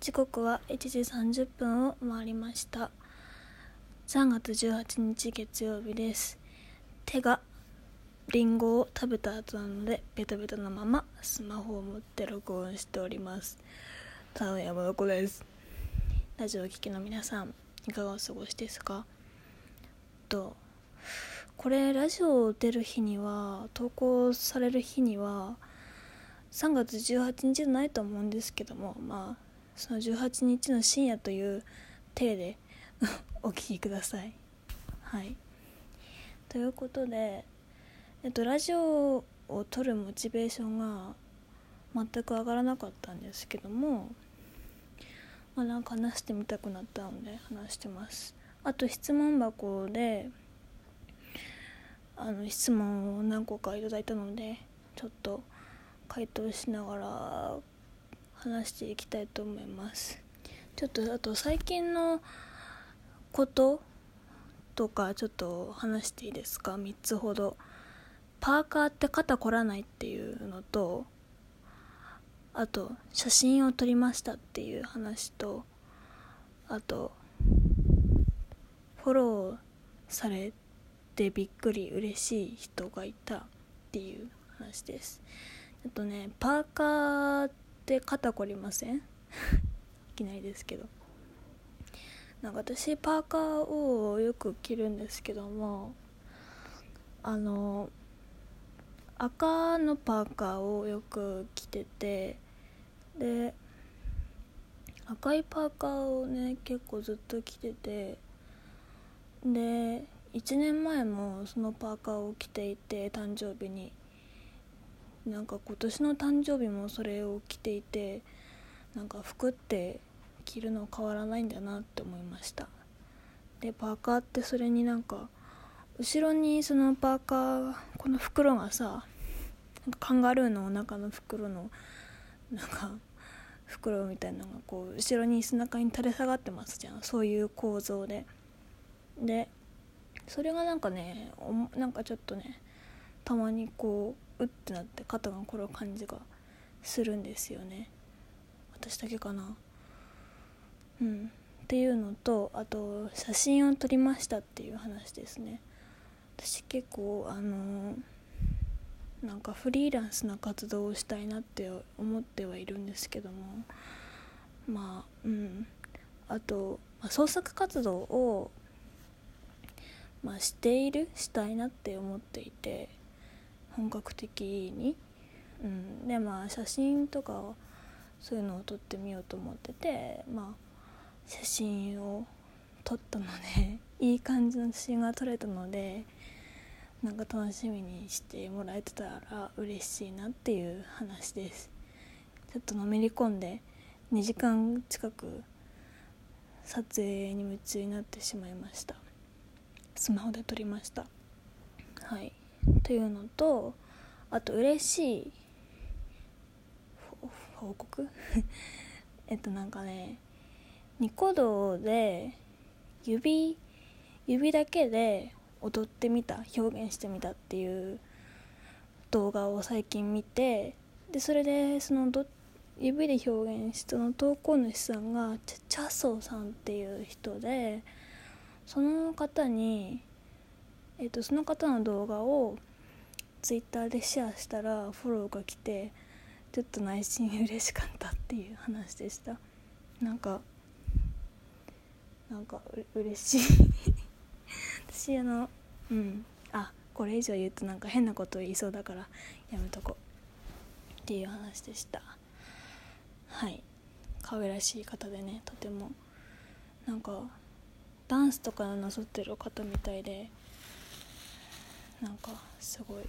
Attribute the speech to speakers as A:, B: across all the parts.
A: 時刻は1時30分を回りました。3月18日月曜日です。手がリンゴを食べた後なのでベタベタなままスマホを持って録音しております。田野山の子です。ラジオ聴きの皆さんいかがお過ごしですか？とこれラジオを出る日には投稿される日には3月18日じゃないと思うんですけどもまあその18日の深夜という体で お聴きください。はい、ということで、えっと、ラジオを撮るモチベーションが全く上がらなかったんですけども、まあ、なんか話してみたくなったので話してます。あと質問箱であの質問を何個かいただいたのでちょっと回答しながら話していきたいと思います。ちょっとあと最近のこととかちょっと話していいですか？3つほど。パーカーって肩凝らないっていうのとあと写真を撮りましたっていう話とあとフォローされてびっくり嬉しい人がいたっていう話です。あとねパーカーって肩こりません？いきなりですけど。なんか私パーカーをよく着るんですけどもあの赤のパーカーをよく着ててで赤いパーカーをね結構ずっと着ててで1年前もそのパーカーを着ていて誕生日に。なんか今年の誕生日もそれを着ていてなんか服って着るの変わらないんだなって思いました。でパーカーってそれになんか後ろにそのパーカーこの袋がさカンガルーのお腹の袋のなんか袋みたいなのがこう後ろに背中に垂れ下がってますじゃん。そういう構造で。でそれがなんかねなんかちょっとねたまにこううってなって肩が凝る感じがするんですよね。私だけかな。うん。っていうのとあと写真を撮りましたっていう話ですね。私結構あのなんかフリーランスな活動をしたいなって思ってはいるんですけども。まあうん。あと、まあ、創作活動を、まあ、しているしたいなって思っていて。本格的に、うん、でまあ写真とかそういうのを撮ってみようと思っててまあ写真を撮ったので いい感じの写真が撮れたのでなんか楽しみにしてもらえてたら嬉しいなっていう話です。ちょっとのめり込んで2時間近く撮影に夢中になってしまいました。スマホで撮りました。はい。というのとあと嬉しい報告？えっとなんかねニコ動で指指だけで踊ってみた表現してみたっていう動画を最近見てでそれでそのど指で表現したの投稿主さんがチャソーさんっていう人でその方にえっと、その方の動画をツイッターでシェアしたらフォローが来てちょっと内心嬉しかったっていう話でした。なんかなんかう嬉しい。私あのうん。あこれ以上言うとなんか変なこと言いそうだからやめとこう。っていう話でした。はい。可愛らしい方でねとても。なんかダンスとかなさってる方みたいでなんかすごい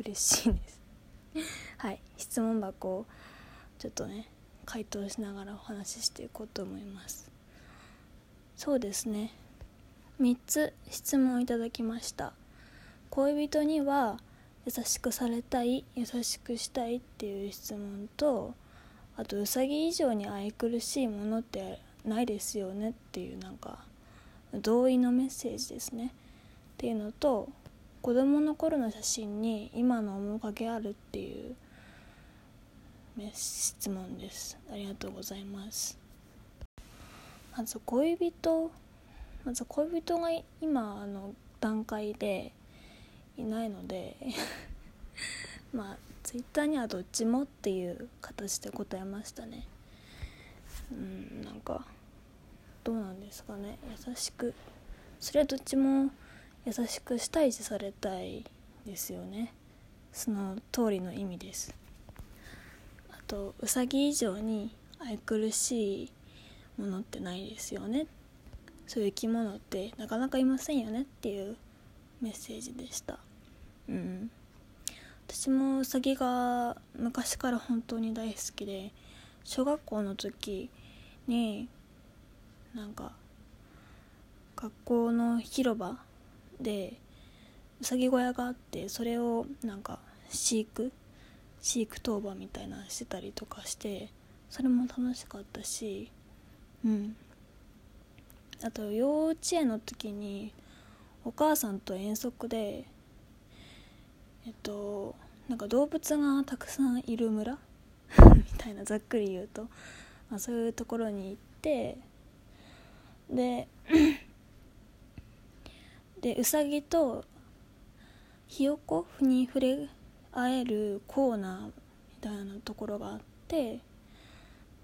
A: 嬉しいです。はい質問箱をちょっとね回答しながらお話ししていこうと思います。そうですね。3つ質問いただきました。恋人には優しくされたい優しくしたいっていう質問とあとうさぎ以上に愛くるしいものってないですよねっていうなんか同意のメッセージですね。っていうのと子供の頃の写真に今の面影あるっていう質問です。ありがとうございます。まず恋人まず恋人が今あの段階でいないので まあツイッターにはどっちもっていう形で答えましたね。うんなんかどうなんですかね。優しく。それはどっちも優しくしたいしされたいですよね。その通りの意味です。あとうさぎ以上に愛くるしいものってないですよね。そういう生き物ってなかなかいませんよねっていうメッセージでした。うん。私もうさぎが昔から本当に大好きで小学校の時になんか学校の広場でうさぎ小屋があってそれをなんか飼育飼育当番みたいなしてたりとかしてそれも楽しかったしうん。あと幼稚園の時にお母さんと遠足でえっとなんか動物がたくさんいる村 みたいなざっくり言うと、まあ、そういうところに行ってででうさぎとひよこに触れ合えるコーナーみたいなところがあって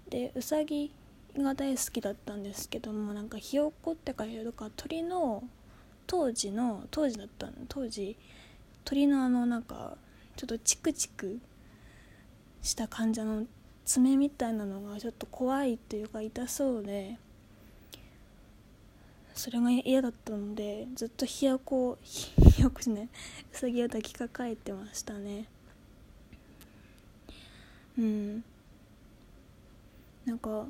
A: でうさぎが大好きだったんですけどもなんかひよこって書いてるか鳥の当時の当時だったの当時鳥のあのなんかちょっとチクチクした患者の爪みたいなのがちょっと怖いっていうか痛そうでそれが嫌だったのでずっとひよこひよ こじゃないうさぎを抱きかかえてましたね。うん。なんか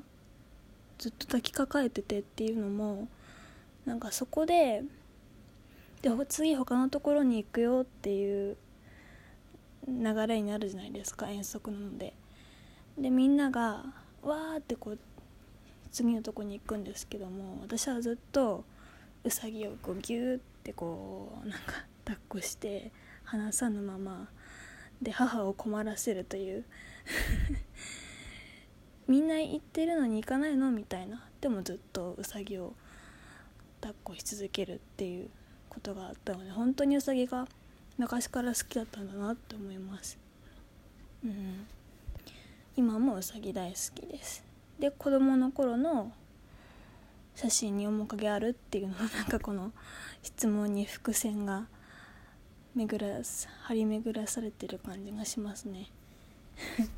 A: ずっと抱きかかえててっていうのもなんかそこでで次他のところに行くよっていう流れになるじゃないですか遠足なので。でみんながわーってこう次のとこに行くんですけども私はずっとうさぎをこうギューってこうなんか抱っこして離さぬままで母を困らせるという みんな行ってるのに行かないのみたいな。でもずっとうさぎを抱っこし続けるっていうことがあったので本当にうさぎが昔から好きだったんだなって思います。うん。今もうさぎ大好きです。で子供の頃の写真に面影あるっていうのはなんかこの質問に伏線が巡ら張り巡らされてる感じがしますね。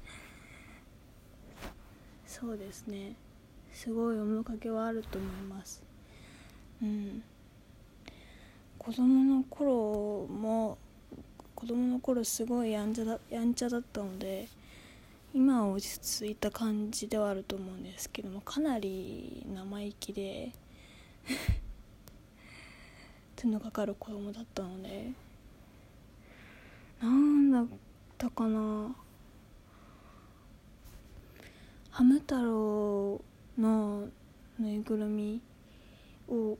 A: そうですね。すごい面影はあると思います。うん。子供の頃も子供の頃すごいやんちゃだやんちゃだったので今は落ち着いた感じではあると思うんですけどもかなり生意気で 手のかかる子供だったのでなんだったかな。ハム太郎のぬいぐるみを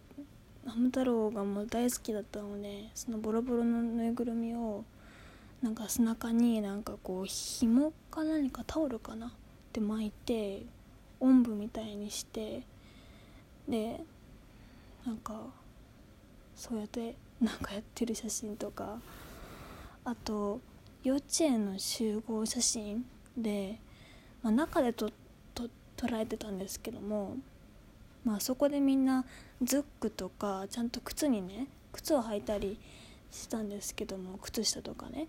A: ハム太郎がもう大好きだったのでそのボロボロのぬいぐるみをなんか背中になんかこう紐か何かタオルかなって巻いておんぶみたいにしてでなんかそうやってなんかやってる写真とかあと幼稚園の集合写真で、まあ、中で撮捉えてたんですけどもまあそこでみんなズックとかちゃんと靴にね靴を履いたりしたんですけども靴下とかね。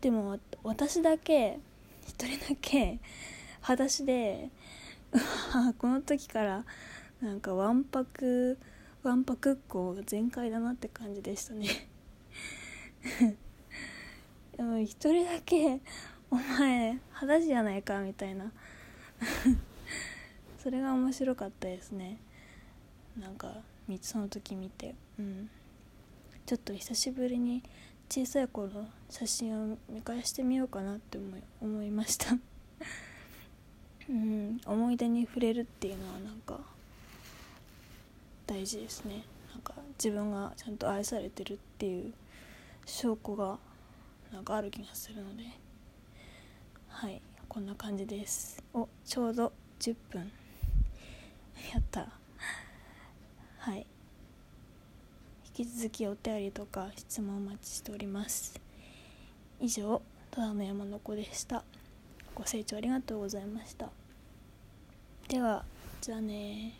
A: でも私だけ一人だけ裸足でこの時からなんかわんぱくわんぱくっこ全開だなって感じでしたね。でも一人だけお前裸足じゃないかみたいな。それが面白かったですね。なんかその時見て。うん。ちょっと久しぶりに小さい頃の写真を見返してみようかなって思い思いました。うん思い出に触れるっていうのはなんか大事ですね。なんか自分がちゃんと愛されてるっていう証拠がなんかある気がするので。はいこんな感じです。おちょうど10分。やった。はい。引き続きお便りとか質問お待ちしております。以上ただの山の子でした。ご清聴ありがとうございました。ではじゃあね